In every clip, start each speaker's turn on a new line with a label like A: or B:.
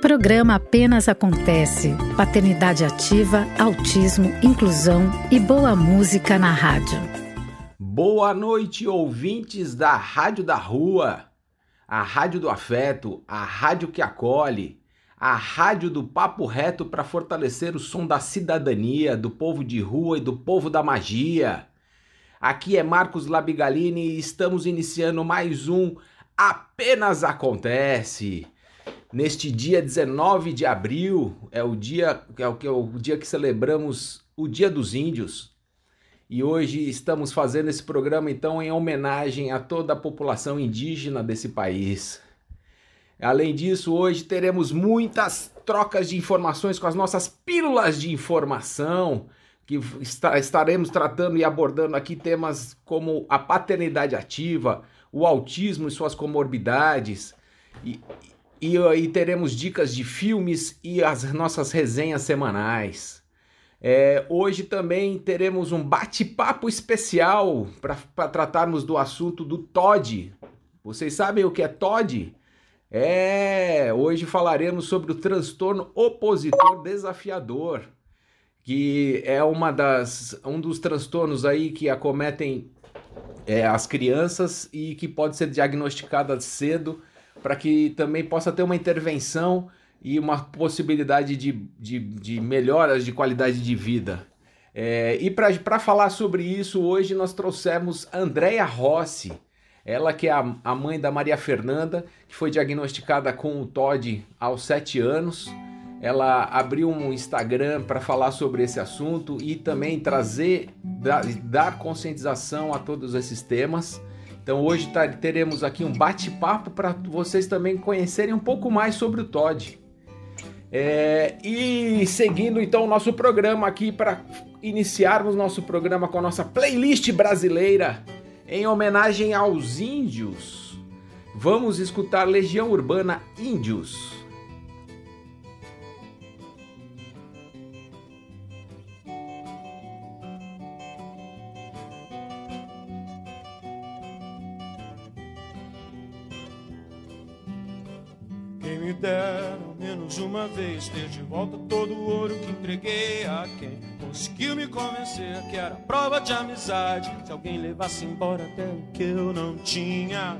A: Programa Apenas Acontece. Paternidade ativa, autismo, inclusão e boa música na rádio.
B: Boa noite, ouvintes da Rádio da Rua, a Rádio do Afeto, a rádio que acolhe, a rádio do papo reto para fortalecer o som da cidadania, do povo de rua e do povo da magia. Aqui é Marcos Labigalini e estamos iniciando mais um Apenas Acontece. Neste dia 19 de abril é o dia é o, é o dia que celebramos o Dia dos Índios. E hoje estamos fazendo esse programa então em homenagem a toda a população indígena desse país. Além disso, hoje teremos muitas trocas de informações com as nossas pílulas de informação, que estaremos tratando e abordando aqui temas como a paternidade ativa, o autismo e suas comorbidades, e, e aí teremos dicas de filmes e as nossas resenhas semanais. É, hoje também teremos um bate-papo especial para tratarmos do assunto do TOD. Vocês sabem o que é TOD? É, hoje falaremos sobre o transtorno opositor desafiador, que é uma das, um dos transtornos aí que acometem é, as crianças e que pode ser diagnosticada cedo para que também possa ter uma intervenção e uma possibilidade de, de, de melhoras de qualidade de vida. É, e para falar sobre isso, hoje nós trouxemos Andréia Rossi, ela que é a, a, mãe da Maria Fernanda, que foi diagnosticada com o TOD aos 7 anos. Ela abriu um Instagram para falar sobre esse assunto e também trazer, dar, dar conscientização a todos esses temas. Então hoje tá, teremos aqui um bate-papo para vocês também conhecerem um pouco mais sobre o Todd. É, e seguindo então o nosso programa aqui para iniciarmos nosso programa com a nossa playlist brasileira em homenagem aos índios. Vamos escutar Legião Urbana Índios.
C: Uma vez ter de volta todo o ouro que entreguei a quem conseguiu me convencer que era prova de amizade. Se alguém levasse embora até o que eu não tinha,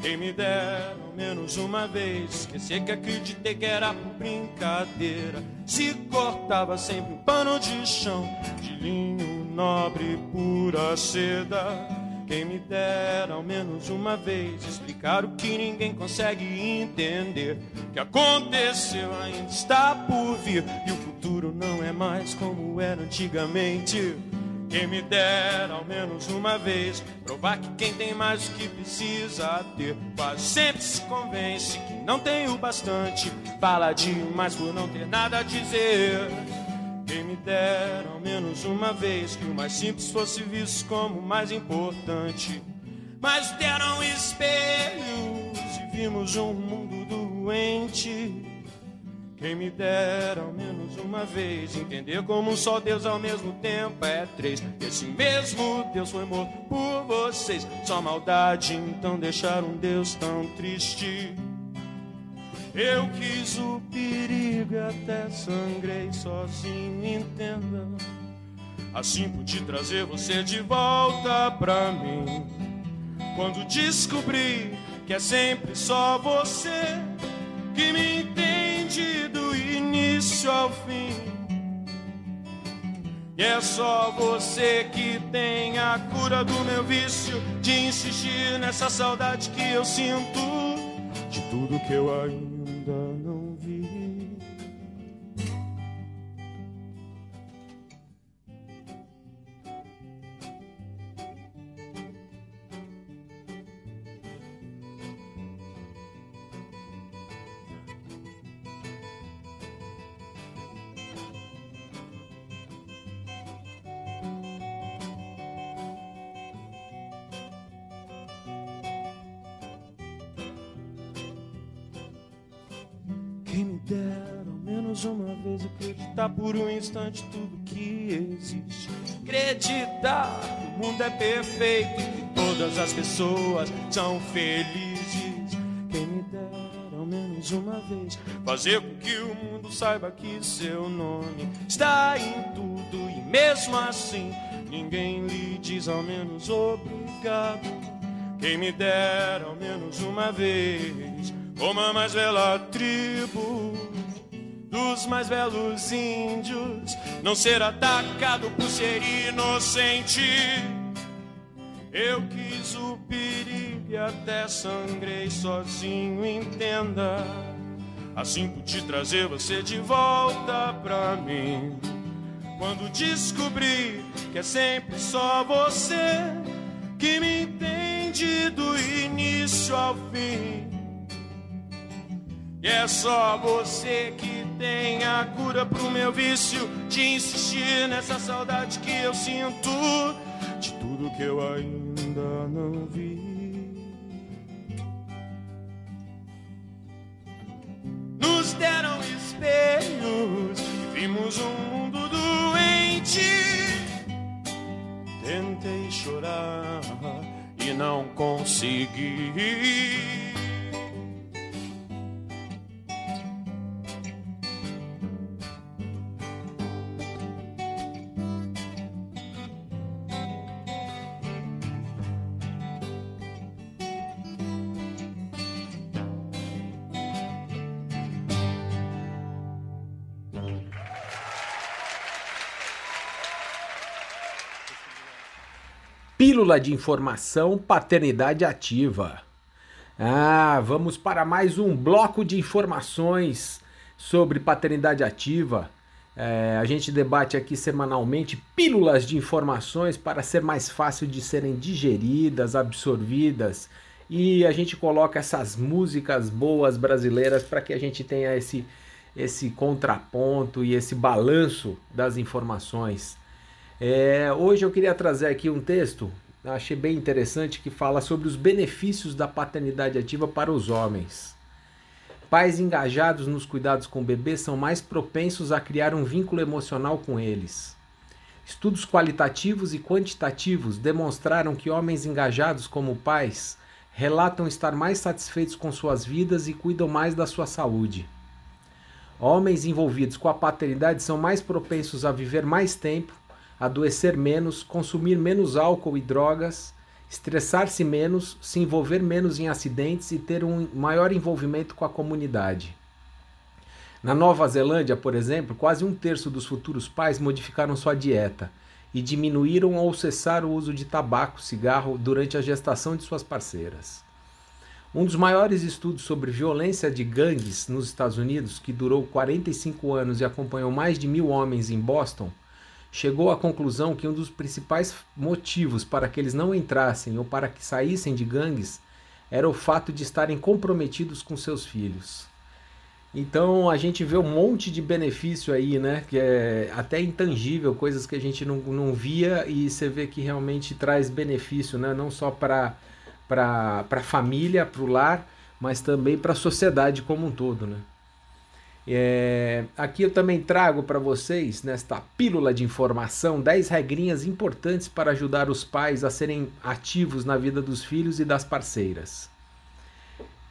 C: quem me dera ao menos uma vez esquecer que acreditei que era por brincadeira. Se cortava sempre um pano de chão de linho nobre, pura seda. Quem me dera ao menos uma vez explicar o que ninguém consegue entender. O que aconteceu ainda está por vir e o futuro não é mais como era antigamente. Quem me dera ao menos uma vez provar que quem tem mais do que precisa ter quase sempre se convence que não tem o bastante. Fala demais por não ter nada a dizer. Quem me dera ao menos uma vez que o mais simples fosse visto como o mais importante. Mas deram espelhos e vimos um mundo doente. Quem me dera ao menos uma vez entender como um só Deus ao mesmo tempo é três. Esse mesmo Deus foi morto por vocês. Só maldade então deixar um Deus tão triste. Eu quis o perigo até sangrei sozinho, entenda. Assim pude trazer você de volta pra mim. Quando descobri que é sempre só você que me entende do início ao fim. E é só você que tem a cura do meu vício de insistir nessa saudade que eu sinto de tudo que eu ainda instante tudo que existe. Acreditar que o mundo é perfeito, que todas as pessoas são felizes. Quem me dera ao menos menos uma vez. Fazer com que o mundo saiba que seu nome está em tudo e mesmo assim ninguém lhe diz ao menos obrigado. Quem me dera ao menos uma vez, como a mais bela tribo dos mais belos índios, não ser atacado por ser inocente. Eu quis o perigo e até sangrei sozinho, entenda. Assim pude trazer você de volta pra mim. Quando descobri que é sempre só você que me entende do início ao fim. E é só você que tem a cura pro meu vício de insistir nessa saudade que eu sinto de tudo que eu ainda não vi. Nos deram espelhos e vimos um mundo doente. Tentei chorar e não consegui.
B: Pílula de informação paternidade ativa. Ah, vamos para mais um bloco de informações sobre paternidade ativa. É, a gente debate aqui semanalmente pílulas de informações para ser mais fácil de serem digeridas, absorvidas e a gente coloca essas músicas boas brasileiras para que a gente tenha esse, esse contraponto e esse balanço das informações. É, hoje eu queria trazer aqui um texto, achei bem interessante, que fala sobre os benefícios da paternidade ativa para os homens. Pais engajados nos cuidados com bebês são mais propensos a criar um vínculo emocional com eles. Estudos qualitativos e quantitativos demonstraram que homens engajados como pais relatam estar mais satisfeitos com suas vidas e cuidam mais da sua saúde. Homens envolvidos com a paternidade são mais propensos a viver mais tempo adoecer menos, consumir menos álcool e drogas, estressar-se menos, se envolver menos em acidentes e ter um maior envolvimento com a comunidade. Na Nova Zelândia, por exemplo, quase um terço dos futuros pais modificaram sua dieta e diminuíram ou cessaram o uso de tabaco, cigarro durante a gestação de suas parceiras. Um dos maiores estudos sobre violência de gangues nos Estados Unidos, que durou 45 anos e acompanhou mais de mil homens em Boston, chegou à conclusão que um dos principais motivos para que eles não entrassem ou para que saíssem de gangues era o fato de estarem comprometidos com seus filhos. Então a gente vê um monte de benefício aí, né? Que é até intangível, coisas que a gente não, não via e você vê que realmente traz benefício, né? Não só para a família, para o lar, mas também para a sociedade como um todo, né? É, aqui eu também trago para vocês, nesta pílula de informação, 10 regrinhas importantes para ajudar os pais a serem ativos na vida dos filhos e das parceiras.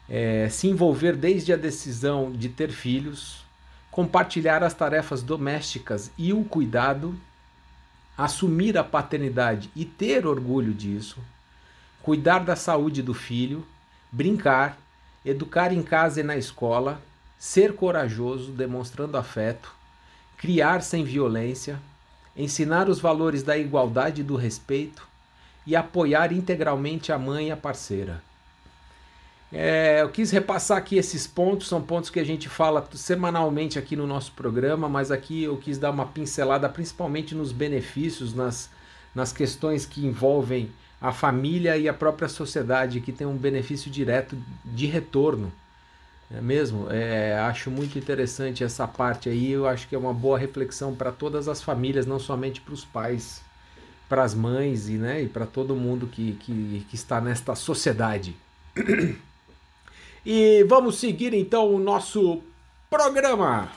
B: É, se envolver desde a decisão de ter filhos, compartilhar as tarefas domésticas e o cuidado, assumir a paternidade e ter orgulho disso, cuidar da saúde do filho, brincar, educar em casa e na escola ser corajoso, demonstrando afeto, criar sem violência, ensinar os valores da igualdade e do respeito e apoiar integralmente a mãe e a parceira. É, eu quis repassar aqui esses pontos, são pontos que a gente fala semanalmente aqui no nosso programa, mas aqui eu quis dar uma pincelada principalmente nos benefícios, nas, nas questões que envolvem a família e a própria sociedade, que tem um benefício direto de retorno é mesmo? É, acho muito interessante essa parte aí. Eu acho que é uma boa reflexão para todas as famílias, não somente para os pais, para as mães e, né, e para todo mundo que, que, que está nesta sociedade. E vamos seguir então o nosso programa.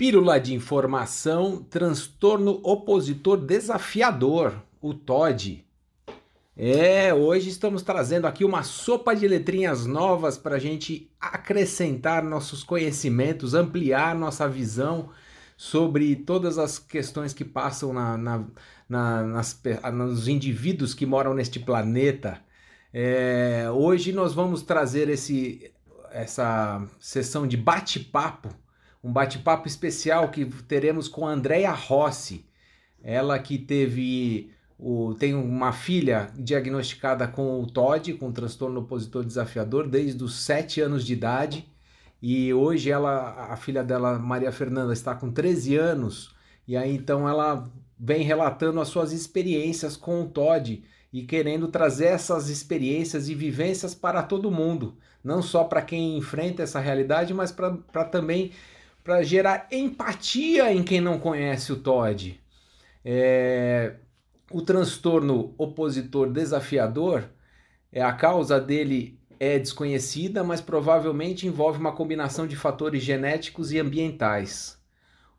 B: Pílula de informação, transtorno opositor desafiador, o TOD. É, hoje estamos trazendo aqui uma sopa de letrinhas novas para a gente acrescentar nossos conhecimentos, ampliar nossa visão sobre todas as questões que passam na, na, na nas, nos indivíduos que moram neste planeta. É, hoje nós vamos trazer esse, essa sessão de bate-papo um bate-papo especial que teremos com a Andrea Rossi. Ela que teve o, tem uma filha diagnosticada com o TOD, com transtorno opositor desafiador, desde os 7 anos de idade. E hoje ela, a filha dela, Maria Fernanda, está com 13 anos. E aí então ela vem relatando as suas experiências com o TOD e querendo trazer essas experiências e vivências para todo mundo, não só para quem enfrenta essa realidade, mas para também para gerar empatia em quem não conhece o Todd. É, o transtorno opositor desafiador, é a causa dele é desconhecida, mas provavelmente envolve uma combinação de fatores genéticos e ambientais.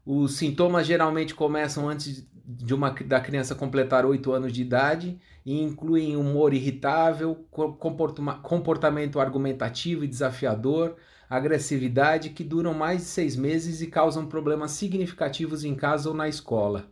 B: Os sintomas geralmente começam antes de uma, da criança completar 8 anos de idade e incluem humor irritável, comportamento argumentativo e desafiador, agressividade que duram mais de seis meses e causam problemas significativos em casa ou na escola.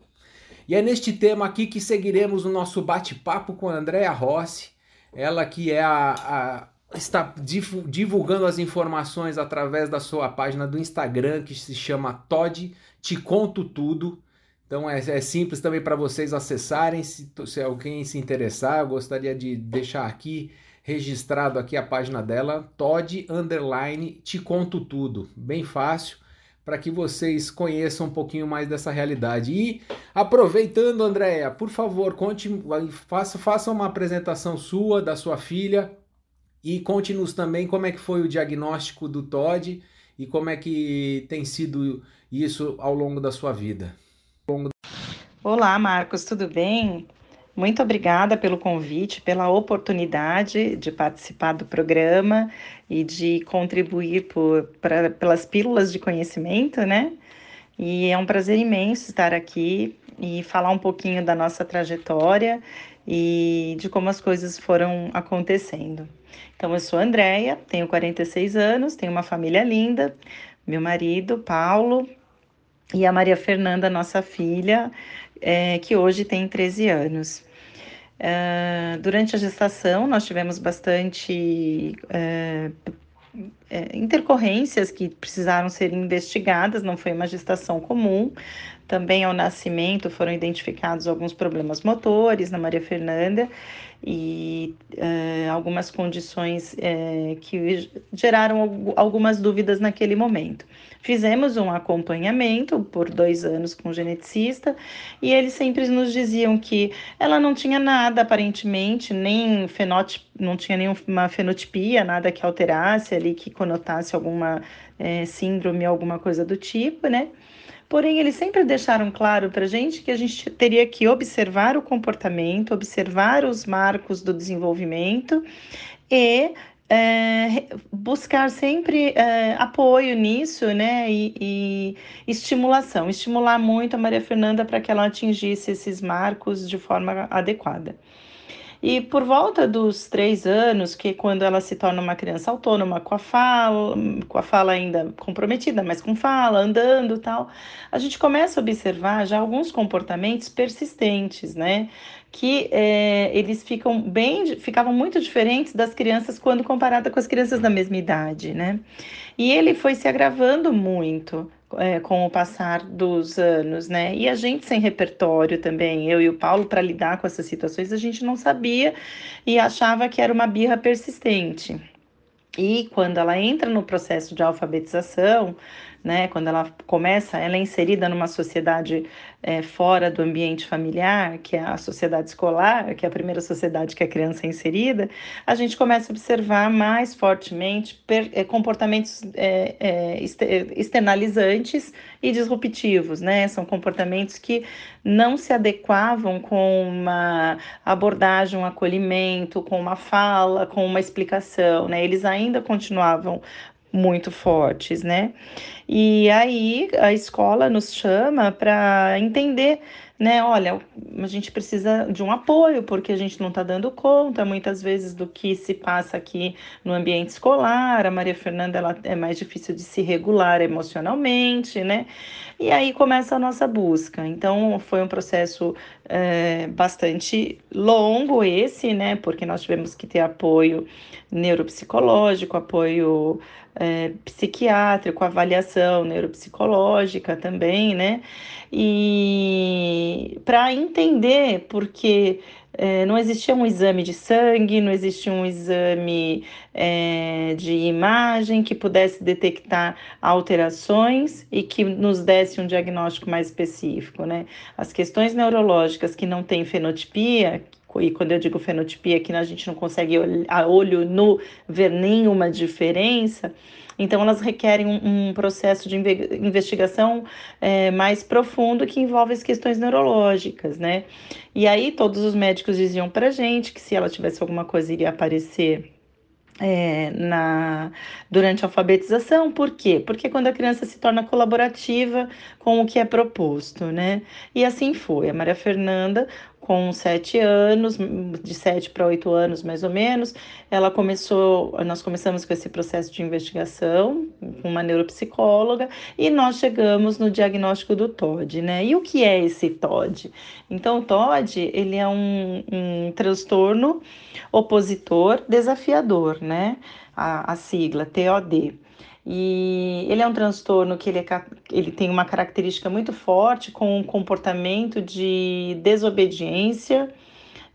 B: E é neste tema aqui que seguiremos o nosso bate-papo com a Andrea Rossi, ela que é a, a, está divulgando as informações através da sua página do Instagram que se chama Todd Te Conto Tudo. Então é, é simples também para vocês acessarem. Se, se alguém se interessar, eu gostaria de deixar aqui registrado aqui a página dela, Todd Underline Te Conto Tudo. Bem fácil para que vocês conheçam um pouquinho mais dessa realidade. E aproveitando, Andréia, por favor, conte, faça, faça uma apresentação sua, da sua filha, e conte-nos também como é que foi o diagnóstico do Todd e como é que tem sido isso ao longo da sua vida.
D: Olá, Marcos, tudo bem? Muito obrigada pelo convite, pela oportunidade de participar do programa e de contribuir por, pra, pelas pílulas de conhecimento, né? E é um prazer imenso estar aqui e falar um pouquinho da nossa trajetória e de como as coisas foram acontecendo. Então, eu sou Andréia, tenho 46 anos, tenho uma família linda, meu marido, Paulo, e a Maria Fernanda, nossa filha, é, que hoje tem 13 anos. Uh, durante a gestação, nós tivemos bastante uh, intercorrências que precisaram ser investigadas, não foi uma gestação comum. Também ao nascimento foram identificados alguns problemas motores na Maria Fernanda e uh, algumas condições uh, que geraram algumas dúvidas naquele momento. Fizemos um acompanhamento por dois anos com o geneticista e eles sempre nos diziam que ela não tinha nada aparentemente, nem fenótipo, não tinha nenhuma fenotipia, nada que alterasse ali, que conotasse alguma é, síndrome, alguma coisa do tipo, né? Porém, eles sempre deixaram claro para a gente que a gente teria que observar o comportamento, observar os marcos do desenvolvimento e é, buscar sempre é, apoio nisso, né, e, e, estimulação, estimular muito a Maria Fernanda para que ela atingisse esses marcos de forma adequada. E por volta dos três anos, que é quando ela se torna uma criança autônoma com a fala, com a fala ainda comprometida, mas com fala, andando tal, a gente começa a observar já alguns comportamentos persistentes, né? Que é, eles ficam bem, ficavam muito diferentes das crianças quando comparada com as crianças da mesma idade, né? E ele foi se agravando muito é, com o passar dos anos, né? E a gente sem repertório também, eu e o Paulo, para lidar com essas situações, a gente não sabia e achava que era uma birra persistente. E quando ela entra no processo de alfabetização, né, quando ela começa, ela é inserida numa sociedade é, fora do ambiente familiar, que é a sociedade escolar, que é a primeira sociedade que a criança é inserida, a gente começa a observar mais fortemente per, é, comportamentos é, é externalizantes e disruptivos, né? São comportamentos que não se adequavam com uma abordagem, um acolhimento, com uma fala, com uma explicação, né? Eles ainda continuavam muito fortes, né? E aí a escola nos chama para entender né? Olha, a gente precisa de um apoio, porque a gente não está dando conta muitas vezes do que se passa aqui no ambiente escolar. A Maria Fernanda ela é mais difícil de se regular emocionalmente, né? E aí começa a nossa busca. Então foi um processo é, bastante longo esse, né? Porque nós tivemos que ter apoio neuropsicológico, apoio é, psiquiátrico, avaliação neuropsicológica também, né? E para entender porque é, não existia um exame de sangue, não existia um exame é, de imagem que pudesse detectar alterações e que nos desse um diagnóstico mais específico, né? As questões neurológicas que não têm fenotipia, e quando eu digo fenotipia, que a gente não consegue a olho nu ver nenhuma diferença, então, elas requerem um, um processo de investigação é, mais profundo que envolve as questões neurológicas, né? E aí, todos os médicos diziam para gente que se ela tivesse alguma coisa, iria aparecer é, na, durante a alfabetização. Por quê? Porque quando a criança se torna colaborativa com o que é proposto, né? E assim foi. A Maria Fernanda com sete anos, de sete para oito anos mais ou menos, ela começou, nós começamos com esse processo de investigação com uma neuropsicóloga e nós chegamos no diagnóstico do TOD, né? E o que é esse TOD? Então, o TOD, ele é um, um transtorno opositor desafiador, né? A, a sigla TOD. E ele é um transtorno que ele, é, ele tem uma característica muito forte com um comportamento de desobediência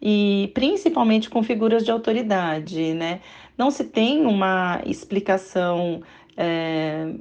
D: e principalmente com figuras de autoridade, né? Não se tem uma explicação é,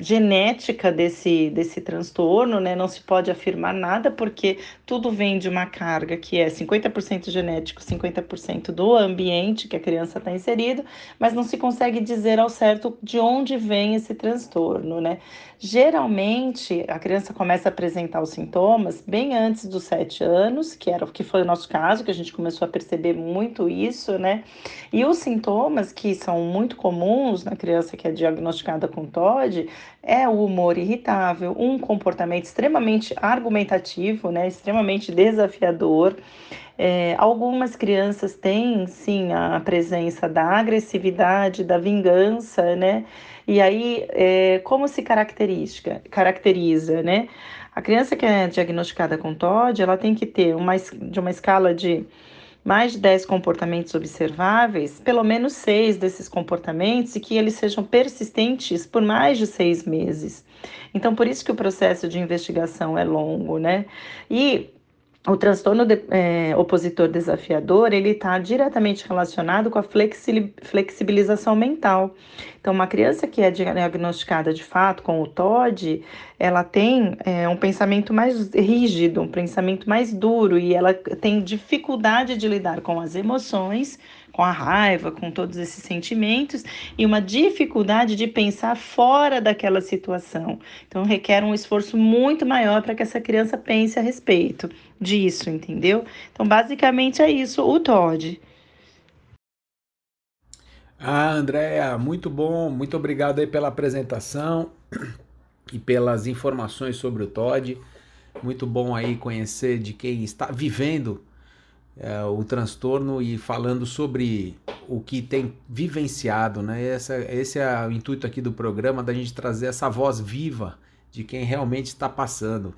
D: genética desse, desse transtorno, né? Não se pode afirmar nada, porque tudo vem de uma carga que é 50% genético, 50% do ambiente que a criança está inserida, mas não se consegue dizer ao certo de onde vem esse transtorno, né? Geralmente, a criança começa a apresentar os sintomas bem antes dos sete anos, que era o que foi o nosso caso, que a gente começou a perceber muito isso, né? E os sintomas que são muito comuns na criança que é diagnosticada com TOD é o humor irritável, um comportamento extremamente argumentativo, né? Extremamente desafiador. É, algumas crianças têm sim a presença da agressividade, da vingança, né? E aí, é, como se caracteriza, caracteriza, né? A criança que é diagnosticada com TOD, ela tem que ter uma, de uma escala de mais de 10 comportamentos observáveis, pelo menos seis desses comportamentos e que eles sejam persistentes por mais de seis meses. Então, por isso que o processo de investigação é longo, né? E o transtorno de, é, opositor desafiador ele está diretamente relacionado com a flexibilização mental. Então, uma criança que é diagnosticada de fato com o TOD, ela tem é, um pensamento mais rígido, um pensamento mais duro e ela tem dificuldade de lidar com as emoções com a raiva, com todos esses sentimentos e uma dificuldade de pensar fora daquela situação. Então, requer um esforço muito maior para que essa criança pense a respeito disso, entendeu? Então, basicamente é isso, o TOD.
B: Ah, Andréa, muito bom, muito obrigado aí pela apresentação e pelas informações sobre o TOD. Muito bom aí conhecer de quem está vivendo é, o transtorno e falando sobre o que tem vivenciado, né? Essa, esse é o intuito aqui do programa, da gente trazer essa voz viva de quem realmente está passando.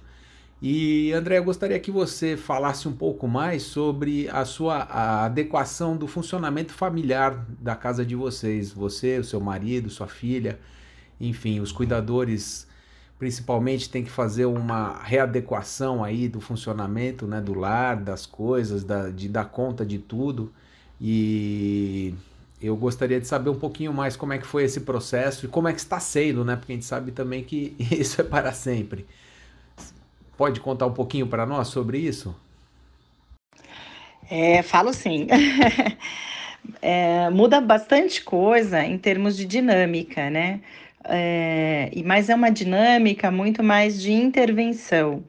B: E André, eu gostaria que você falasse um pouco mais sobre a sua a adequação do funcionamento familiar da casa de vocês. Você, o seu marido, sua filha, enfim, os cuidadores principalmente tem que fazer uma readequação aí do funcionamento né, do lar, das coisas, da, de dar conta de tudo. E eu gostaria de saber um pouquinho mais como é que foi esse processo e como é que está sendo, né? Porque a gente sabe também que isso é para sempre. Pode contar um pouquinho para nós sobre isso?
D: É, falo sim. é, muda bastante coisa em termos de dinâmica, né? é, mas é uma dinâmica muito mais de intervenção.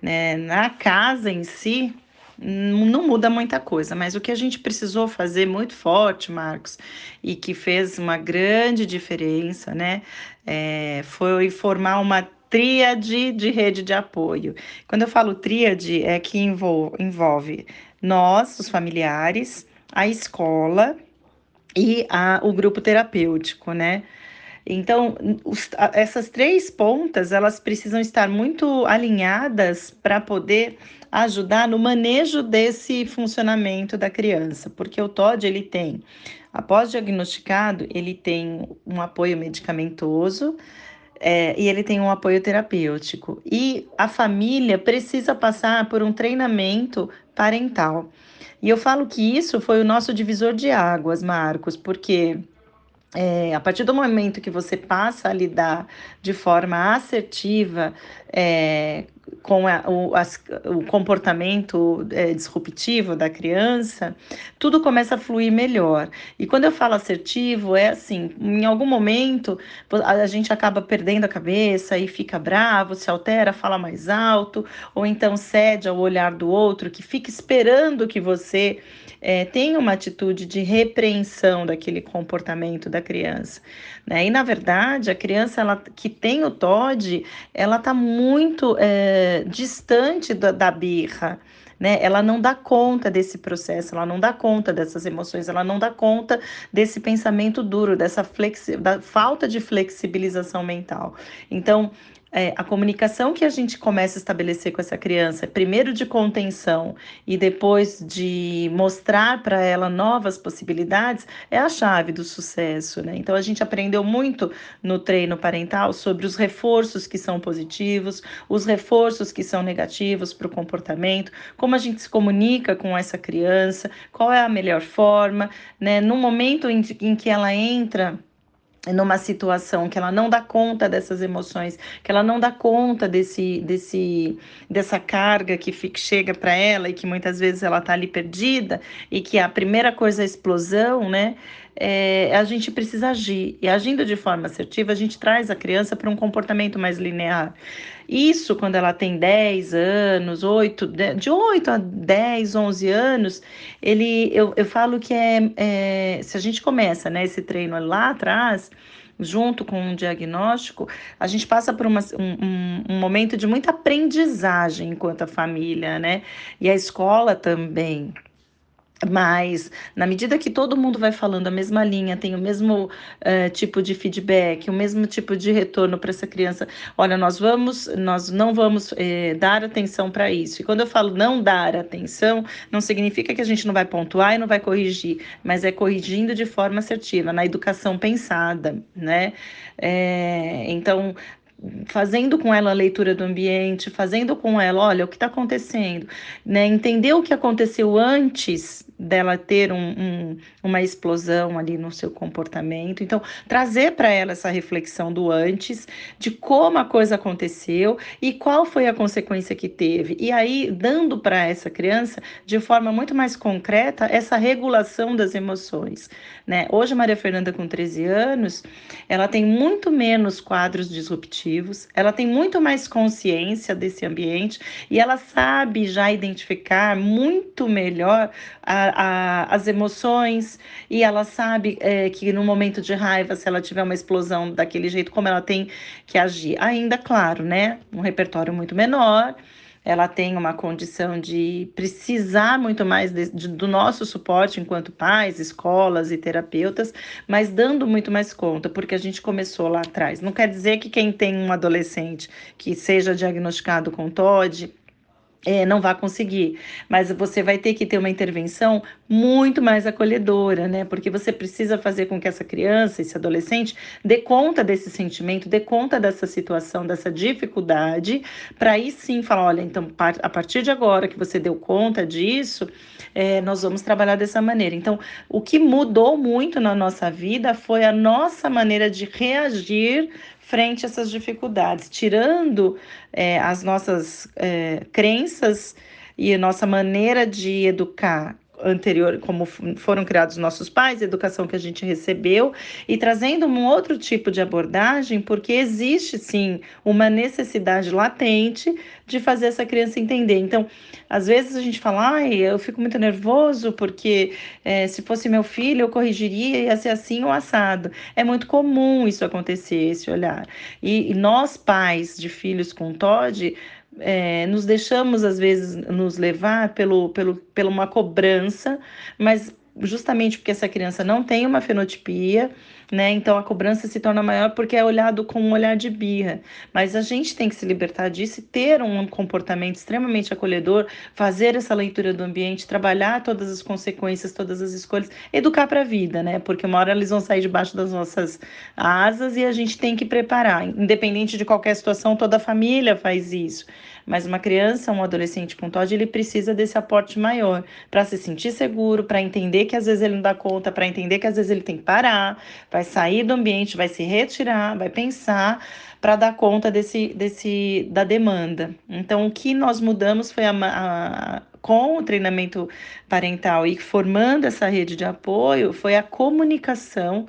D: Né? Na casa em si, não muda muita coisa, mas o que a gente precisou fazer muito forte, Marcos, e que fez uma grande diferença, né, é, foi formar uma tríade de rede de apoio. Quando eu falo tríade, é que envolve, nós, os familiares, a escola e a, o grupo terapêutico, né? Então, os, essas três pontas, elas precisam estar muito alinhadas para poder ajudar no manejo desse funcionamento da criança, porque o TOD, ele tem, após diagnosticado, ele tem um apoio medicamentoso, é, e ele tem um apoio terapêutico. E a família precisa passar por um treinamento parental. E eu falo que isso foi o nosso divisor de águas, Marcos, porque é, a partir do momento que você passa a lidar de forma assertiva é, com a, o, as, o, comportamento é, disruptivo da criança, tudo começa a fluir melhor. E quando eu falo assertivo, é assim: em algum momento a gente acaba perdendo a cabeça e fica bravo, se altera, fala mais alto, ou então cede ao olhar do outro que fica esperando que você é, tem uma atitude de repreensão daquele comportamento da criança. Né? E, na verdade, a criança ela, que tem o TOD, ela está muito é, distante da, da birra. Né? Ela não dá conta desse processo, ela não dá conta dessas emoções, ela não dá conta desse pensamento duro, dessa flexi da falta de flexibilização mental. Então, é, a comunicação que a gente começa a estabelecer com essa criança, primeiro de contenção e depois de mostrar para ela novas possibilidades, é a chave do sucesso. Né? Então, a gente aprendeu muito no treino parental sobre os reforços que são positivos, os reforços que são negativos para o comportamento, como a gente se comunica com essa criança, qual é a melhor forma, né? No momento em, em que ela entra numa situação que ela não dá conta dessas emoções, que ela não dá conta desse, desse, dessa carga que fica, chega para ela e que muitas vezes ela está ali perdida e que a primeira coisa é a explosão, né? É, a gente precisa agir. E agindo de forma assertiva, a gente traz a criança para um comportamento mais linear. Isso, quando ela tem 10 anos, 8, de 8 a 10, 11 anos, ele, eu, eu falo que é, é se a gente começa né, esse treino lá atrás, junto com um diagnóstico, a gente passa por uma, um, um, momento de muita aprendizagem enquanto a família, né? E a escola também. Mas, na medida que todo mundo vai falando a mesma linha, tem o mesmo uh, tipo de feedback, o mesmo tipo de retorno para essa criança, olha, nós vamos, nós não vamos eh, dar atenção para isso. E quando eu falo não dar atenção, não significa que a gente não vai pontuar e não vai corrigir, mas é corrigindo de forma assertiva, na educação pensada, né? É, então, fazendo com ela a leitura do ambiente, fazendo com ela, olha, o que está acontecendo, né? Entender o que aconteceu antes dela ter um, um, uma explosão ali no seu comportamento. Então, trazer para ela essa reflexão do antes, de como a coisa aconteceu e qual foi a consequência que teve. E aí, dando para essa criança, de forma muito mais concreta, essa regulação das emoções. Né? Hoje, a Maria Fernanda, com 13 anos, ela tem muito menos quadros disruptivos, ela tem muito mais consciência desse ambiente e ela sabe já identificar muito melhor a, a, as emoções e ela sabe é, que no momento de raiva, se ela tiver uma explosão daquele jeito, como ela tem que agir. Ainda, claro, né? Um repertório muito menor ela tem uma condição de precisar muito mais de, de, do nosso suporte enquanto pais, escolas e terapeutas, mas dando muito mais conta, porque a gente começou lá atrás. Não quer dizer que quem tem um adolescente que seja diagnosticado com TOD é, não vai conseguir, mas você vai ter que ter uma intervenção muito mais acolhedora, né? Porque você precisa fazer com que essa criança, esse adolescente, dê conta desse sentimento, dê conta dessa situação, dessa dificuldade, para aí sim falar: olha, então a partir de agora que você deu conta disso, é, nós vamos trabalhar dessa maneira. Então, o que mudou muito na nossa vida foi a nossa maneira de reagir frente a essas dificuldades, tirando é, as nossas é, crenças e a nossa maneira de educar anterior, como foram criados nossos pais, a educação que a gente recebeu, e trazendo um outro tipo de abordagem, porque existe sim uma necessidade latente de fazer essa criança entender. Então, às vezes a gente fala, ai, eu fico muito nervoso porque é, se fosse meu filho eu corrigiria, ia ser assim ou assado. É muito comum isso acontecer, esse olhar. E, e nós, pais de filhos com TOD, é, nos deixamos às vezes nos levar pelo, pelo, pela uma cobrança, mas justamente porque essa criança não tem uma fenotipia, né? Então a cobrança se torna maior porque é olhado com um olhar de birra. Mas a gente tem que se libertar disso e ter um comportamento extremamente acolhedor, fazer essa leitura do ambiente, trabalhar todas as consequências, todas as escolhas, educar para a vida, né? Porque uma hora eles vão sair debaixo das nossas asas e a gente tem que preparar. Independente de qualquer situação, toda a família faz isso. Mas uma criança, um adolescente com TOD, ele precisa desse aporte maior para se sentir seguro, para entender que às vezes ele não dá conta, para entender que às vezes ele tem que parar, vai sair do ambiente, vai se retirar, vai pensar para dar conta desse, desse da demanda. Então, o que nós mudamos foi a, a com o treinamento parental e formando essa rede de apoio foi a comunicação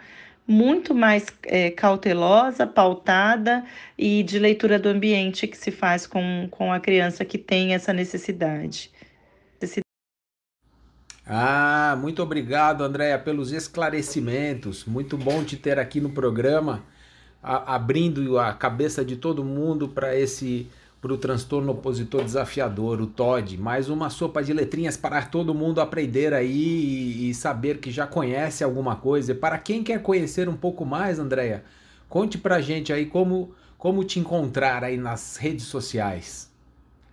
D: muito mais é, cautelosa, pautada e de leitura do ambiente que se faz com, com a criança que tem essa necessidade.
B: Ah, muito obrigado, Andréia, pelos esclarecimentos. Muito bom te ter aqui no programa, a, abrindo a cabeça de todo mundo para esse para o transtorno opositor desafiador, o TOD. Mais uma sopa de letrinhas para todo mundo aprender aí e, saber que já conhece alguma coisa. Para quem quer conhecer um pouco mais, Andréia, conte para gente aí como, como te encontrar aí nas redes sociais.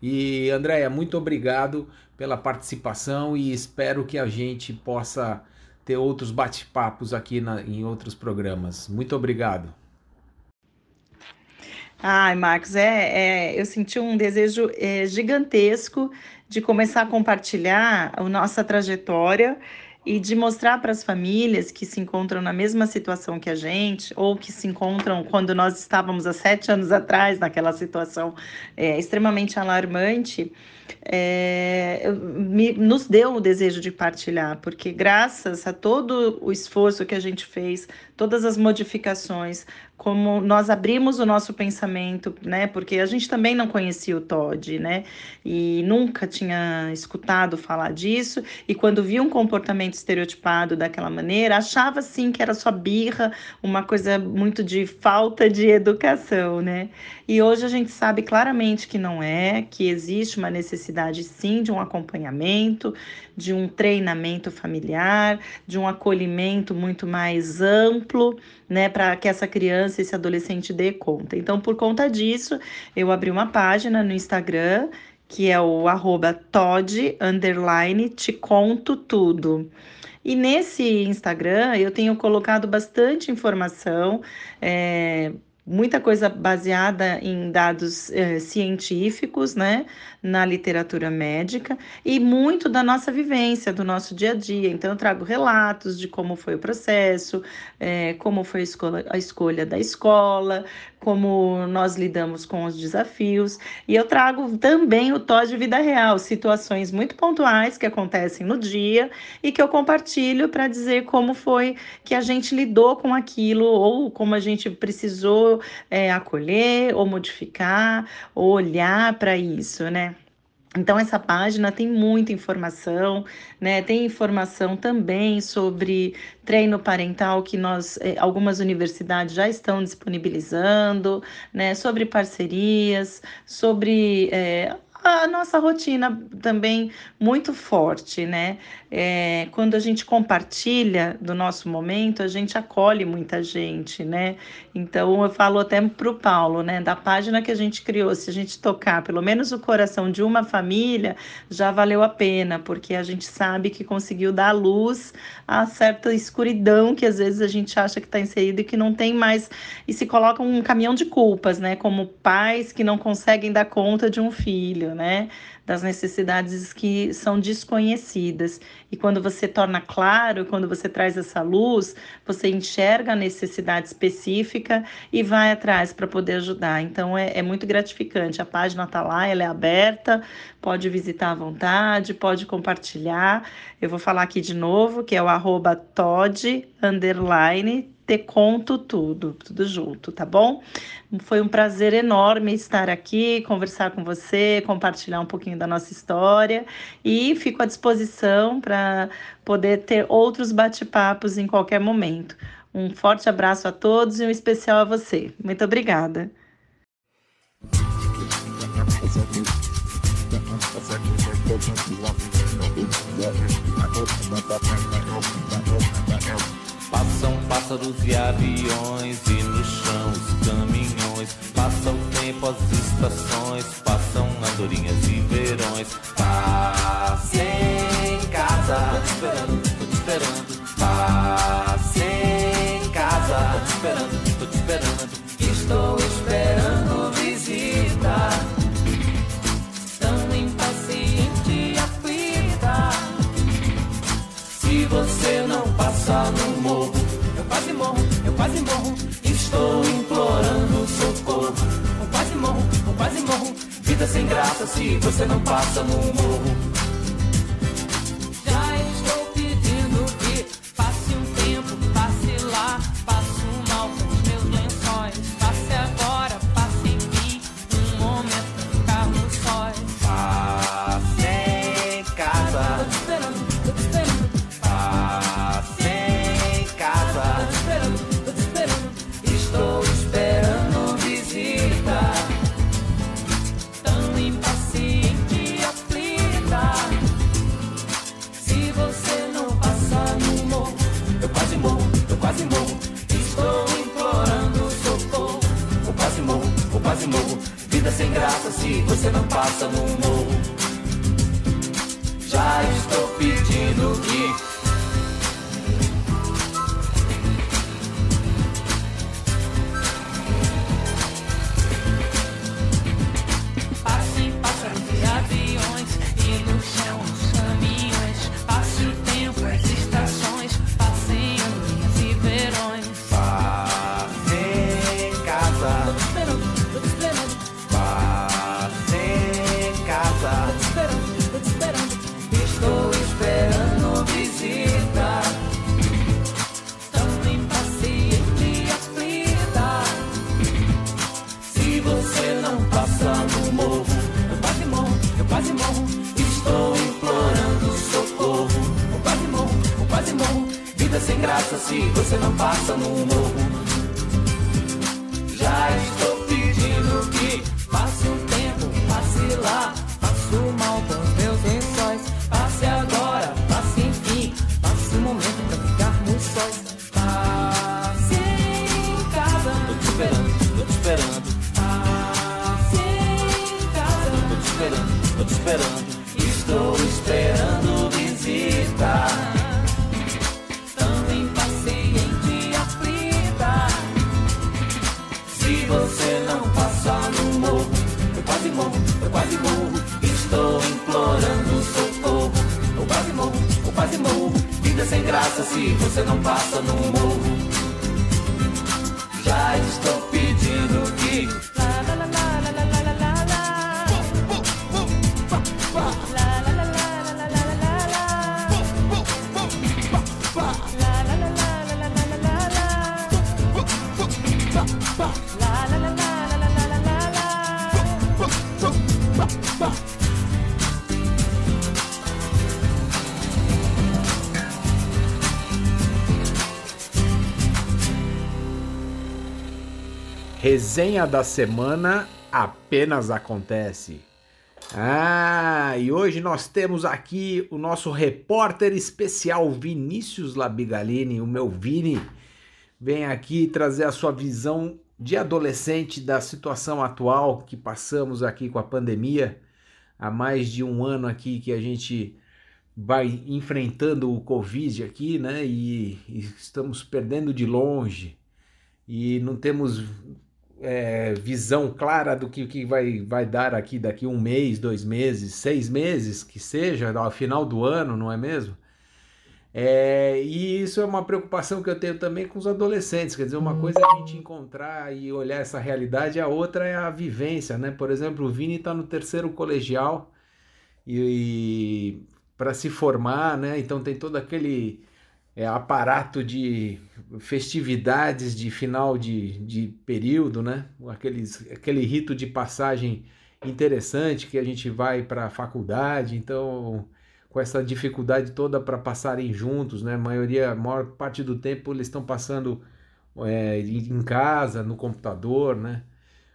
B: E Andréia, muito obrigado pela participação e espero que a gente possa ter outros bate-papos aqui na, em outros programas. Muito obrigado.
D: Ai, Marcos, é, é, eu senti um desejo é, gigantesco de começar a compartilhar a nossa trajetória e de mostrar para as famílias que se encontram na mesma situação que a gente, ou que se encontram quando nós estávamos há sete anos atrás, naquela situação é, extremamente alarmante, é, me, nos deu o desejo de partilhar, porque graças a todo o esforço que a gente fez, todas as modificações, como nós abrimos o nosso pensamento, né? Porque a gente também não conhecia o Todd, né? E nunca tinha escutado falar disso. E quando via um comportamento estereotipado daquela maneira, achava sim que era só birra, uma coisa muito de falta de educação, né? E hoje a gente sabe claramente que não é, que existe uma necessidade sim de um acompanhamento, de um treinamento familiar, de um acolhimento muito mais amplo, né, para que essa criança, esse adolescente dê conta. Então, por conta disso, eu abri uma página no Instagram que é o arroba Todd, underline, te conto tudo. E nesse Instagram eu tenho colocado bastante informação, é, muita coisa baseada em dados é, científicos, né, na literatura médica e muito da nossa vivência, do nosso dia a dia. Então, eu trago relatos de como foi o processo, é, como foi a a escolha da escola, como nós lidamos com os desafios. E eu trago também o TOD de vida real, situações muito pontuais que acontecem no dia e que eu compartilho para dizer como foi que a gente lidou com aquilo ou como a gente precisou é, acolher ou modificar ou olhar para isso, né? Então essa página tem muita informação, né? Tem informação também sobre treino parental que nós eh, algumas universidades já estão disponibilizando, né? Sobre parcerias, sobre eh, a nossa rotina também muito forte, né? É, quando a gente compartilha do nosso momento, a gente acolhe muita gente, né? Então eu falo até para o Paulo, né? Da página que a gente criou, se a gente tocar pelo menos o coração de uma família, já valeu a pena, porque a gente sabe que conseguiu dar luz a certa escuridão que às vezes a gente acha que está inserido e que não tem mais, e se coloca um caminhão de culpas, né? Como pais que não conseguem dar conta de um filho né? Das necessidades que são desconhecidas. E quando você torna claro, quando você traz essa luz, você enxerga a necessidade específica e vai atrás para poder ajudar. Então é, é muito gratificante. A página está lá, ela é aberta, pode visitar à vontade, pode compartilhar. Eu vou falar aqui de novo, que é o arroba Todd underline te conto tudo, tudo junto, tá bom? Foi um prazer enorme estar aqui, conversar com você, compartilhar um pouquinho da nossa história e fico à disposição para poder ter outros bate-papos em qualquer momento. Um forte abraço a todos e um especial a você. Muito obrigada.
E: Pássaros e aviões e no chão os caminhões. Passa o tempo, as estações, passam andorinhas e verões. Passe em casa, tô te esperando, tô te esperando.
F: Quase morro.
E: Vida sem graça se você não passa no morro.
F: Se você não passar no morro,
E: Eu quase morro, eu quase morro.
F: estou implorando socorro.
E: Eu quase morro, eu quase morro. Vida sem graça se você não passa no morro. Já estou pedindo que
B: Resenha da semana apenas acontece. Ah, e hoje nós temos aqui o nosso repórter especial Vinícius Labigalini, o meu Vini, vem aqui trazer a sua visão de adolescente da situação atual que passamos aqui com a pandemia. Há mais de um ano aqui que a gente vai enfrentando o Covid aqui, né? E, e estamos perdendo de longe e não temos é, visão clara do que, que vai, vai dar aqui daqui um mês, dois meses, seis meses, que seja, ao final do ano, não é mesmo? É, e isso é uma preocupação que eu tenho também com os adolescentes. Quer dizer, uma coisa é a gente encontrar e olhar essa realidade, a outra é a vivência, né? Por exemplo, o Vini está no terceiro colegial e, e para se formar, né? Então tem todo aquele é, aparato de festividades de final de, de período, né? Aqueles, aquele rito de passagem interessante que a gente vai para a faculdade, então com essa dificuldade toda para passarem juntos, né? A maioria, maior parte do tempo eles estão passando é, em casa, no computador, né?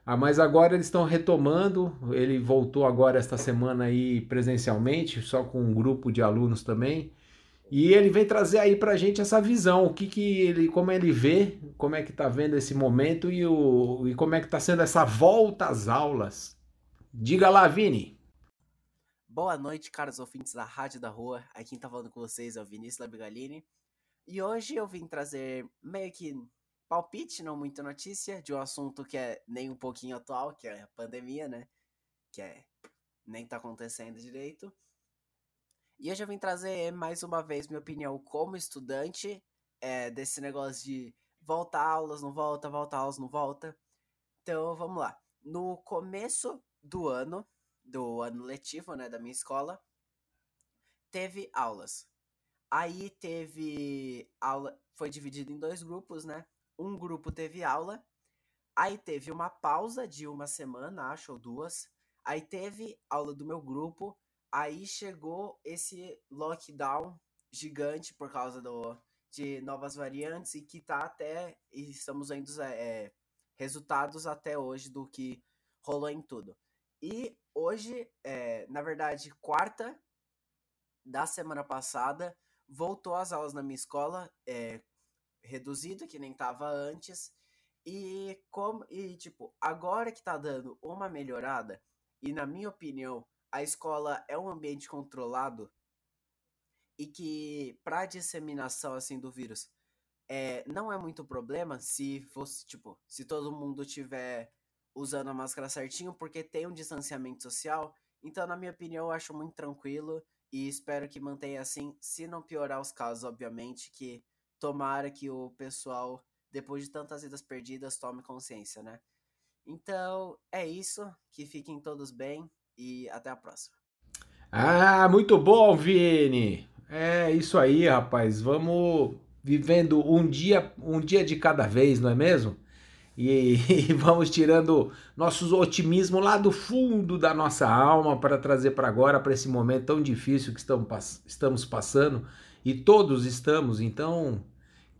B: Ah, mas agora eles estão retomando. Ele voltou agora esta semana aí presencialmente, só com um grupo de alunos também. E ele vem trazer aí pra gente essa visão, o que que ele, como ele vê, como é que tá vendo esse momento e, o, e como é que tá sendo essa volta às aulas. Diga lá, Vini.
G: Boa noite, caros ouvintes da Rádio da Rua. Aqui quem tá falando com vocês é o Vinícius Labigalini. E hoje eu vim trazer meio que palpite, não muita notícia, de um assunto que é nem um pouquinho atual, que é a pandemia, né? Que é nem tá acontecendo direito. E hoje eu vim trazer mais uma vez minha opinião como estudante é, desse negócio de volta aulas, não volta, volta aulas, não volta. Então vamos lá. No começo do ano, do ano letivo, né, da minha escola, teve aulas. Aí teve aula, foi dividido em dois grupos, né? Um grupo teve aula, aí teve uma pausa de uma semana, acho, ou duas. Aí teve aula do meu grupo, Aí chegou esse lockdown gigante por causa do, de novas variantes e que tá até. E estamos vendo é, resultados até hoje do que rolou em tudo. E hoje, é, na verdade, quarta da semana passada, voltou às aulas na minha escola, é, reduzido, que nem tava antes. E como. E tipo, agora que tá dando uma melhorada, e na minha opinião, a escola é um ambiente controlado e que para disseminação assim do vírus é, não é muito problema se fosse tipo se todo mundo tiver usando a máscara certinho porque tem um distanciamento social. Então na minha opinião eu acho muito tranquilo e espero que mantenha assim se não piorar os casos obviamente que tomara que o pessoal depois de tantas vidas perdidas tome consciência né? Então é isso. Que fiquem todos bem e até a próxima.
B: Ah, muito bom, Vini. É isso aí, rapaz. Vamos vivendo um dia, um dia de cada vez, não é mesmo? E, e vamos tirando nosso otimismo lá do fundo da nossa alma para trazer para agora, para esse momento tão difícil que estamos, estamos passando e todos estamos. Então,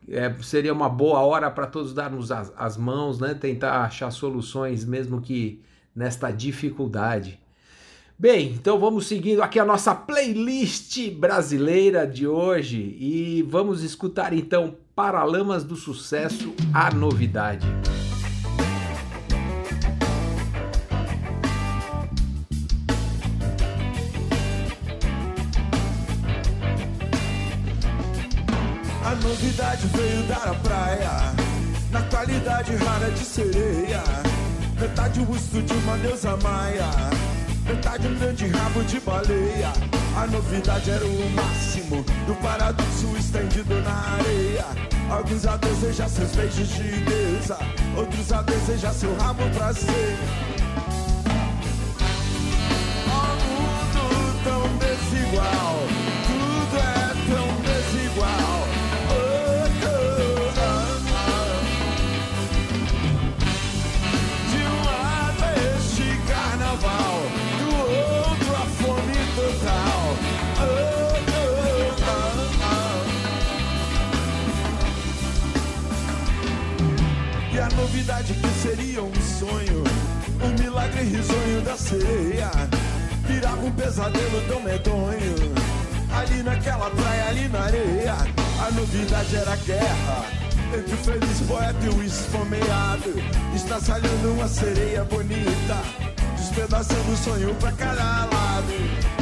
B: é, seria uma boa hora para todos darmos as, as mãos, né? Tentar achar soluções, mesmo que nesta dificuldade. Bem, então vamos seguindo aqui a nossa playlist brasileira de hoje e vamos escutar então Paralamas do Sucesso, a novidade.
H: A novidade veio dar a praia, na qualidade rara de sereia, metade o de uma deusa maia Um grande rabo de baleia. A novidade era o máximo do paradoxo estendido na areia. Alguns a desejar seus beijos de deusa, outros a desejar seu rabo pra ser. Oh, mundo tão desigual, a novidade que seria um sonho, um milagre risonho da sereia, virava um pesadelo tão medonho. Ali naquela praia, ali na areia, a novidade era a guerra. Entre o feliz poeta e o esfomeado, estraçalhando uma sereia bonita, despedaçando o sonho pra cada lado.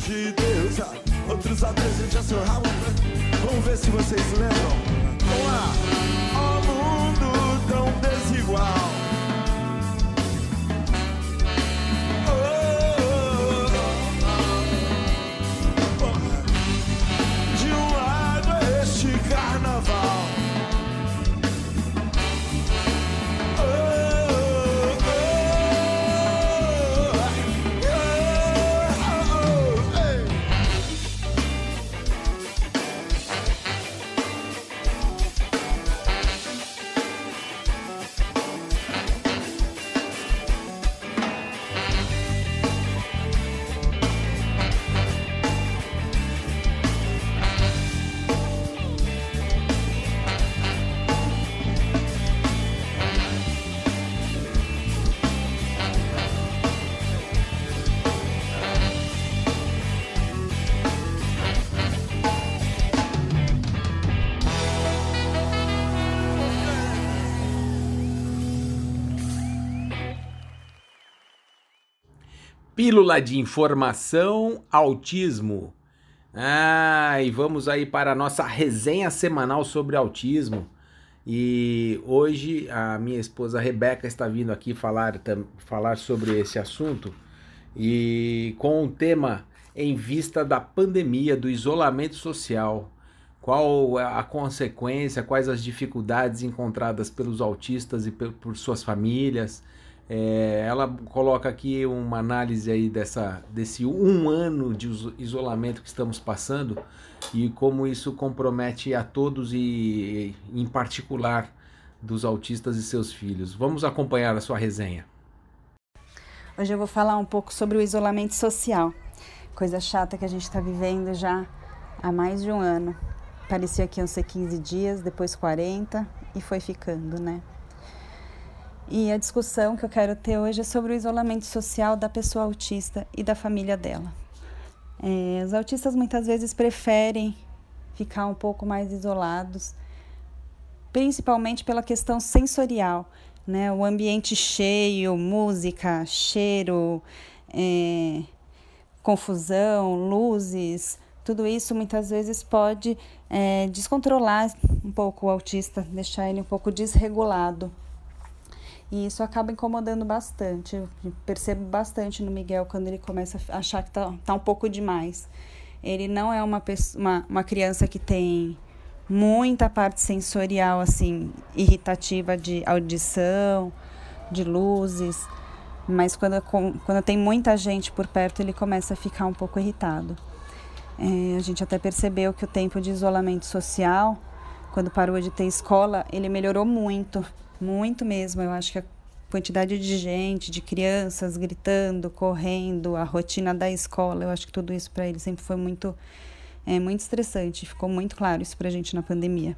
H: De deusa, outros a desejar seu rabo. Vamos ver se vocês lembram.
B: Pílula de informação, autismo. Ah, e vamos aí para a nossa resenha semanal sobre autismo. E hoje a minha esposa Rebeca está vindo aqui falar, falar sobre esse assunto e com um tema em vista da pandemia, do isolamento social. Qual a consequência, quais as dificuldades encontradas pelos autistas e por suas famílias. É, ela coloca aqui uma análise aí dessa, desse um ano de isolamento que estamos passando e como isso compromete a todos e, em particular, dos autistas e seus filhos. Vamos acompanhar a sua resenha.
I: Hoje eu vou falar um pouco sobre o isolamento social, coisa chata que a gente está vivendo já há mais de um ano. Parecia que iam ser 15 dias, depois 40 e foi ficando, né? E a discussão que eu quero ter hoje é sobre o isolamento social da pessoa autista e da família dela. É, os autistas muitas vezes preferem ficar um pouco mais isolados, principalmente pela questão sensorial, né? O ambiente cheio, música, cheiro, é, confusão, luzes, tudo isso muitas vezes pode é, descontrolar um pouco o autista, deixar ele um pouco desregulado. E isso acaba incomodando bastante. Eu percebo bastante no Miguel quando ele começa a achar que tá, tá um pouco demais. Ele não é uma, pessoa, uma, uma criança que tem muita parte sensorial, assim, irritativa de audição, de luzes. Mas quando, quando tem muita gente por perto, ele começa a ficar um pouco irritado. É, a gente até percebeu que o tempo de isolamento social, quando parou de ter escola, ele melhorou muito muito mesmo. Eu acho que a quantidade de gente, de crianças gritando, correndo, a rotina da escola, eu acho que tudo isso para ele sempre foi muito, é, muito estressante. Ficou muito claro isso para a gente na pandemia.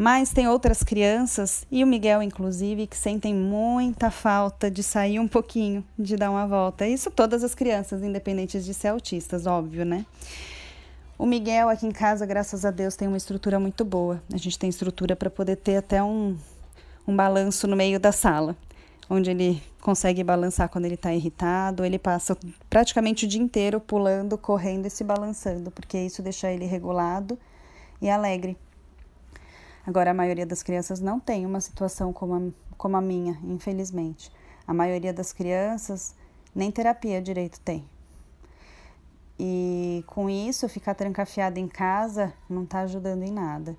I: Mas tem outras crianças, e o Miguel, inclusive, que sentem muita falta de sair um pouquinho, de dar uma volta. Isso todas as crianças, independentes de ser autistas, óbvio, né? O Miguel aqui em casa, graças a Deus, tem uma estrutura muito boa. A gente tem estrutura para poder ter até um, um balanço no meio da sala, onde ele consegue balançar quando ele está irritado. Ele passa praticamente o dia inteiro pulando, correndo e se balançando, porque isso deixa ele regulado e alegre. Agora, a maioria das crianças não tem uma situação como a, como a minha, infelizmente. A maioria das crianças nem terapia direito tem. E com isso, ficar trancafiada em casa não está ajudando em nada.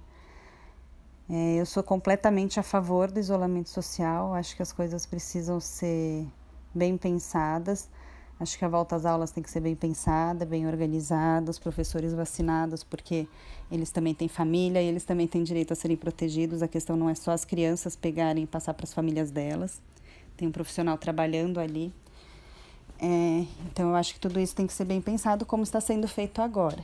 I: É, eu sou completamente a favor do isolamento social, acho que as coisas precisam ser bem pensadas. Acho que a volta às aulas tem que ser bem pensada, bem organizada, os professores vacinados, porque eles também têm família e eles também têm direito a serem protegidos. A questão não é só as crianças pegarem e passar para as famílias delas. Tem um profissional trabalhando ali. É, então, eu acho que tudo isso tem que ser bem pensado, como está sendo feito agora.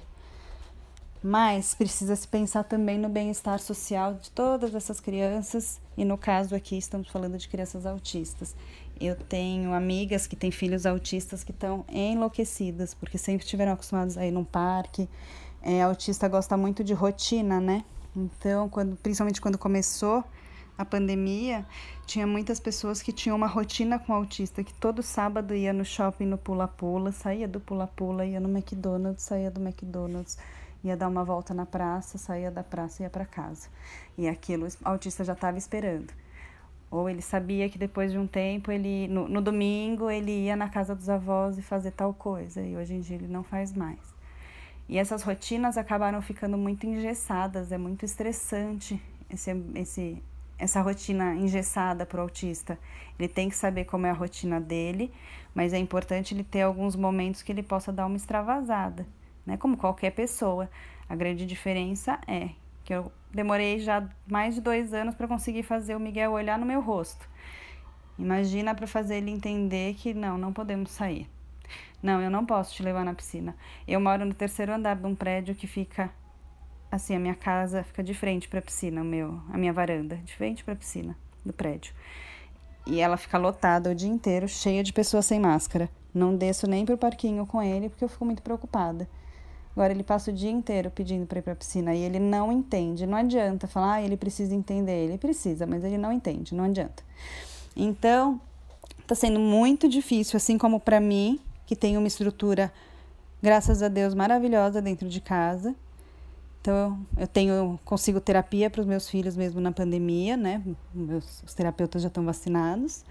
I: Mas precisa se pensar também no bem-estar social de todas essas crianças, e no caso aqui estamos falando de crianças autistas. Eu tenho amigas que têm filhos autistas que estão enlouquecidas, porque sempre estiveram acostumados a ir num parque. É, autista gosta muito de rotina, né? Então, quando, principalmente quando começou a pandemia, tinha muitas pessoas que tinham uma rotina com o autista, que todo sábado ia no shopping no pula-pula, saía do pula-pula, ia no McDonald's, saía do McDonald's, ia dar uma volta na praça, saía da praça e ia para casa. E aquilo o autista já estava esperando. Ou ele sabia que depois de um tempo, ele no, no domingo, ele ia na casa dos avós e fazer tal coisa, e hoje em dia ele não faz mais. E essas rotinas acabaram ficando muito engessadas, é muito estressante esse, esse essa rotina engessada para o autista. Ele tem que saber como é a rotina dele, mas é importante ele ter alguns momentos que ele possa dar uma extravasada, né? Como qualquer pessoa. A grande diferença é que eu demorei já mais de dois anos para conseguir fazer o Miguel olhar no meu rosto. Imagina para fazer ele entender que não, não podemos sair. Não, eu não posso te levar na piscina. Eu moro no terceiro andar de um prédio que fica assim, a minha casa fica de frente para a piscina, o meu, a minha varanda, de frente para a piscina do prédio. E ela fica lotada o dia inteiro, cheia de pessoas sem máscara. Não desço nem pro parquinho com ele porque eu fico muito preocupada. Agora ele passa o dia inteiro pedindo para ir para a piscina e ele não entende. Não adianta falar, ah, ele precisa entender. Ele precisa, mas ele não entende, não adianta. Então, Está sendo muito difícil, assim como para mim, que tenho uma estrutura, graças a Deus, maravilhosa dentro de casa. Então, eu tenho consigo terapia para os meus filhos mesmo na pandemia, né? Meus, os terapeutas já estão vacinados.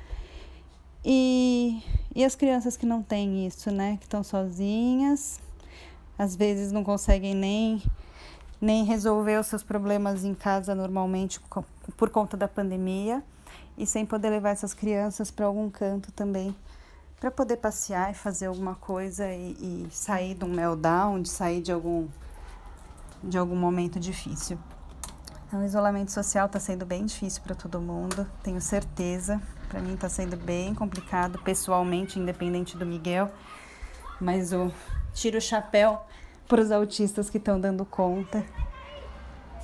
I: E, e as crianças que não têm isso, né? Que estão sozinhas, às vezes não conseguem nem, nem resolver os seus problemas em casa normalmente por conta da pandemia e sem poder levar essas crianças para algum canto também para poder passear e fazer alguma coisa e, e sair de um meltdown, de sair de algum de algum momento difícil. Então, o isolamento social está sendo bem difícil para todo mundo, tenho certeza. Para mim está sendo bem complicado, pessoalmente, independente do Miguel. Mas eu tiro o chapéu para os autistas que estão dando conta.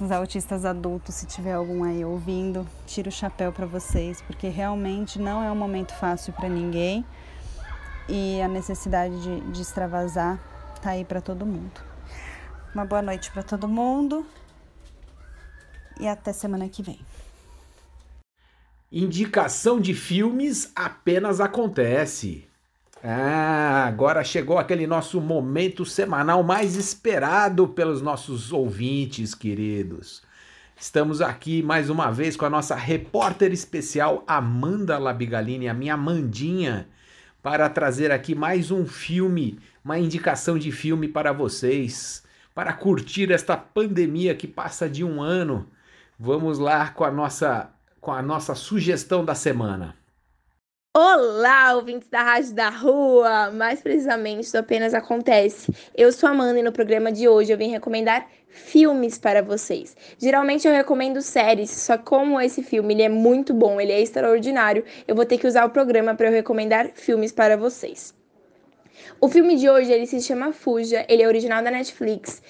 I: Os autistas adultos, se tiver algum aí ouvindo, tiro o chapéu para vocês, porque realmente não é um momento fácil para ninguém e a necessidade de, de extravasar tá aí para todo mundo. Uma boa noite para todo mundo e até semana que vem.
B: Indicação de filmes apenas acontece. Ah, agora chegou aquele nosso momento semanal mais esperado pelos nossos ouvintes queridos. Estamos aqui mais uma vez com a nossa repórter especial Amanda Labigalini, a minha Amandinha, para trazer aqui mais um filme, uma indicação de filme para vocês para curtir esta pandemia que passa de um ano. Vamos lá com a nossa, com a nossa sugestão da semana.
J: Olá, ouvintes da Rádio da Rua! Mais precisamente do Apenas Acontece. Eu sou a Amanda e no programa de hoje eu vim recomendar filmes para vocês. Geralmente eu recomendo séries, só como esse filme ele é muito bom, ele é extraordinário, eu vou ter que usar o programa para eu recomendar filmes para vocês. O filme de hoje ele se chama Fuja, ele é original da Netflix.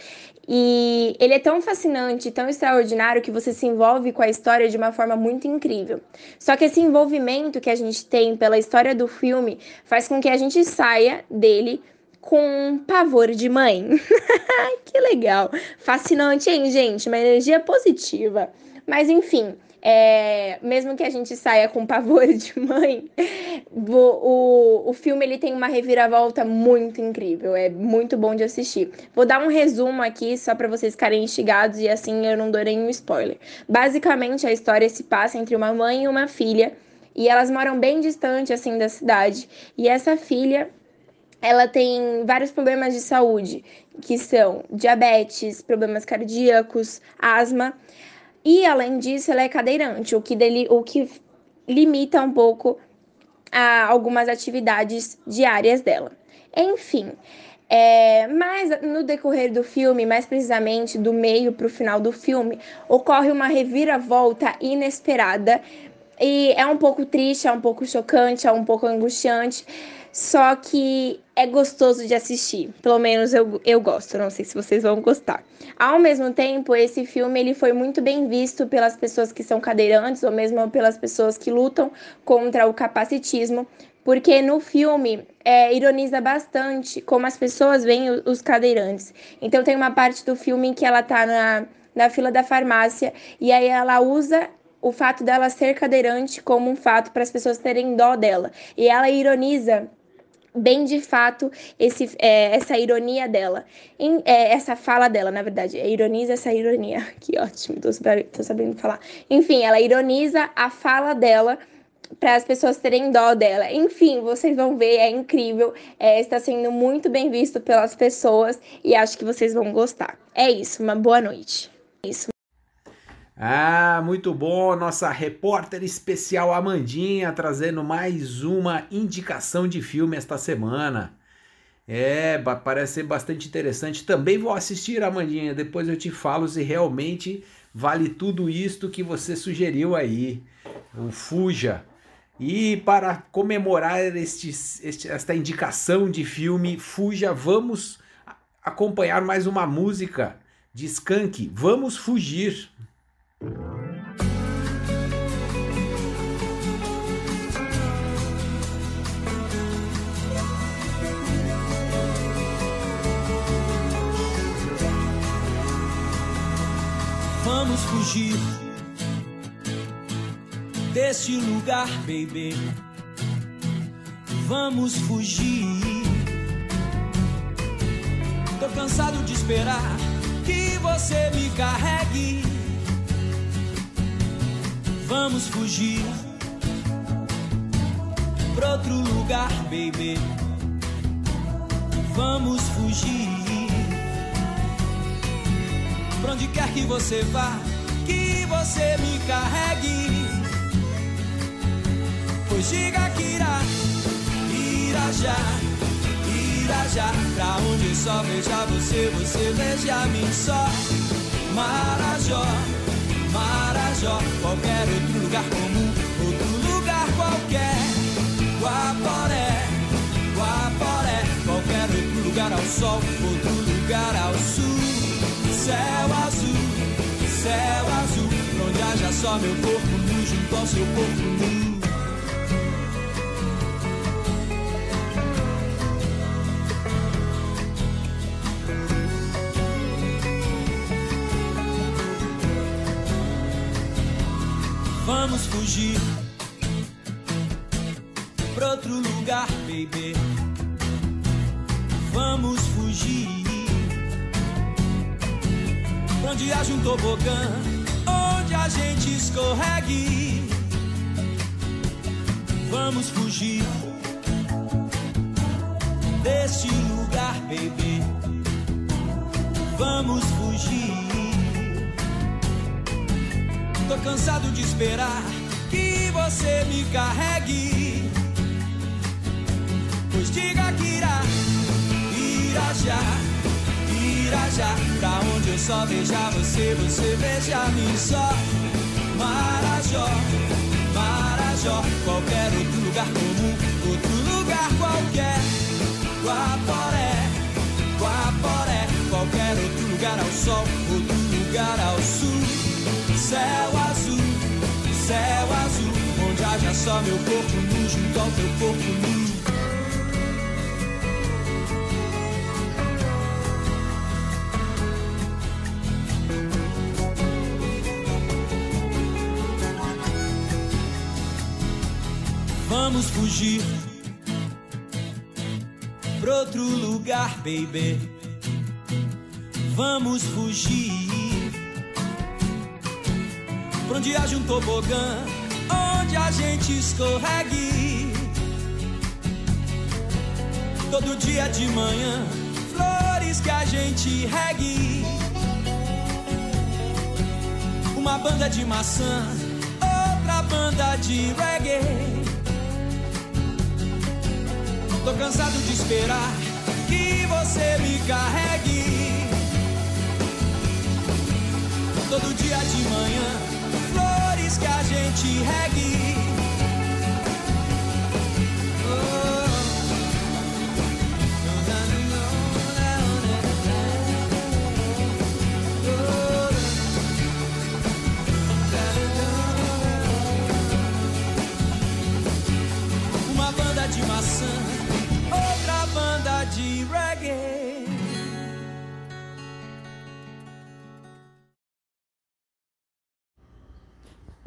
J: E ele é tão fascinante, tão extraordinário que você se envolve com a história de uma forma muito incrível. Só que esse envolvimento que a gente tem pela história do filme faz com que a gente saia dele com pavor de mãe. que legal! Fascinante, hein, gente? Uma energia positiva. Mas enfim, é, mesmo que a gente saia com pavor de mãe, o, o, o filme ele tem uma reviravolta muito incrível, é muito bom de assistir. Vou dar um resumo aqui só para vocês ficarem instigados e assim eu não dou nenhum spoiler. Basicamente a história se passa entre uma mãe e uma filha e elas moram bem distante assim da cidade e essa filha ela tem vários problemas de saúde, que são diabetes, problemas cardíacos, asma. E além disso, ela é cadeirante, o que, dele, o que limita um pouco a algumas atividades diárias dela. Enfim, é, mas no decorrer do filme, mais precisamente do meio para o final do filme, ocorre uma reviravolta inesperada e é um pouco triste, é um pouco chocante, é um pouco angustiante só que é gostoso de assistir. Pelo menos eu, eu gosto, não sei se vocês vão gostar. Ao mesmo tempo, esse filme ele foi muito bem visto pelas pessoas que são cadeirantes ou mesmo pelas pessoas que lutam contra o capacitismo, porque no filme é, ironiza bastante como as pessoas veem os cadeirantes. Então tem uma parte do filme em que ela tá na, na fila da farmácia e aí ela usa o fato dela ser cadeirante como um fato para as pessoas terem dó dela. E ela ironiza bem de fato esse, é, essa ironia dela, em, é, essa fala dela, na verdade, é, ironiza essa ironia, que ótimo, tô, tô sabendo falar. Enfim, ela ironiza a fala dela para as pessoas terem dó dela. Enfim, vocês vão ver, é incrível, é, está sendo muito bem visto pelas pessoas e acho que vocês vão gostar. É isso, uma boa noite. É isso.
B: Ah, muito bom, nossa repórter especial Amandinha trazendo mais uma indicação de filme esta semana. É, parece ser bastante interessante. Também vou assistir, Amandinha, depois eu te falo se realmente vale tudo isto que você sugeriu aí. O Fuja. E para comemorar este, este, esta indicação de filme Fuja, vamos acompanhar mais uma música de Skank. Vamos fugir.
K: Vamos fugir desse lugar, baby.
E: Vamos fugir. Tô cansado de esperar que você me carregue. Vamos fugir pra outro lugar, baby. Vamos fugir pra onde quer que você vá, que você me carregue. Pois diga que irá, irá já, irá já. Pra onde só veja você, você veja mim só. Marajó, Marajó, qualquer outro lugar comum, outro lugar qualquer. Guaporé, Guaporé, qualquer outro lugar ao sol, outro lugar ao sul. Céu azul, céu azul, onde haja só meu corpo nu junto ao seu corpo nu. Vamos fugir pra outro lugar, baby. Vamos fugir pra onde haja um tobogã, onde a gente escorregue. Vamos fugir deste lugar, baby. Vamos fugir. Tô cansado de esperar que você me carregue. Pois diga que irá, irá já, irá já. Pra onde eu só veja você, você veja mim só. Marajó, Marajó, qualquer outro lugar comum, outro lugar qualquer. Guaporé, Guaporé, qualquer outro lugar ao sol, outro lugar ao sul. Céu céu azul, onde haja só meu corpo nu junto ao teu corpo nu. Vamos fugir pra outro lugar, baby. Vamos fugir pra onde haja um tobogã, onde a gente escorregue. Todo dia de manhã, flores que a gente regue. Uma banda de maçã, outra banda de reggae. Tô cansado de esperar que você me carregue. Todo dia de manhã, que a gente regue.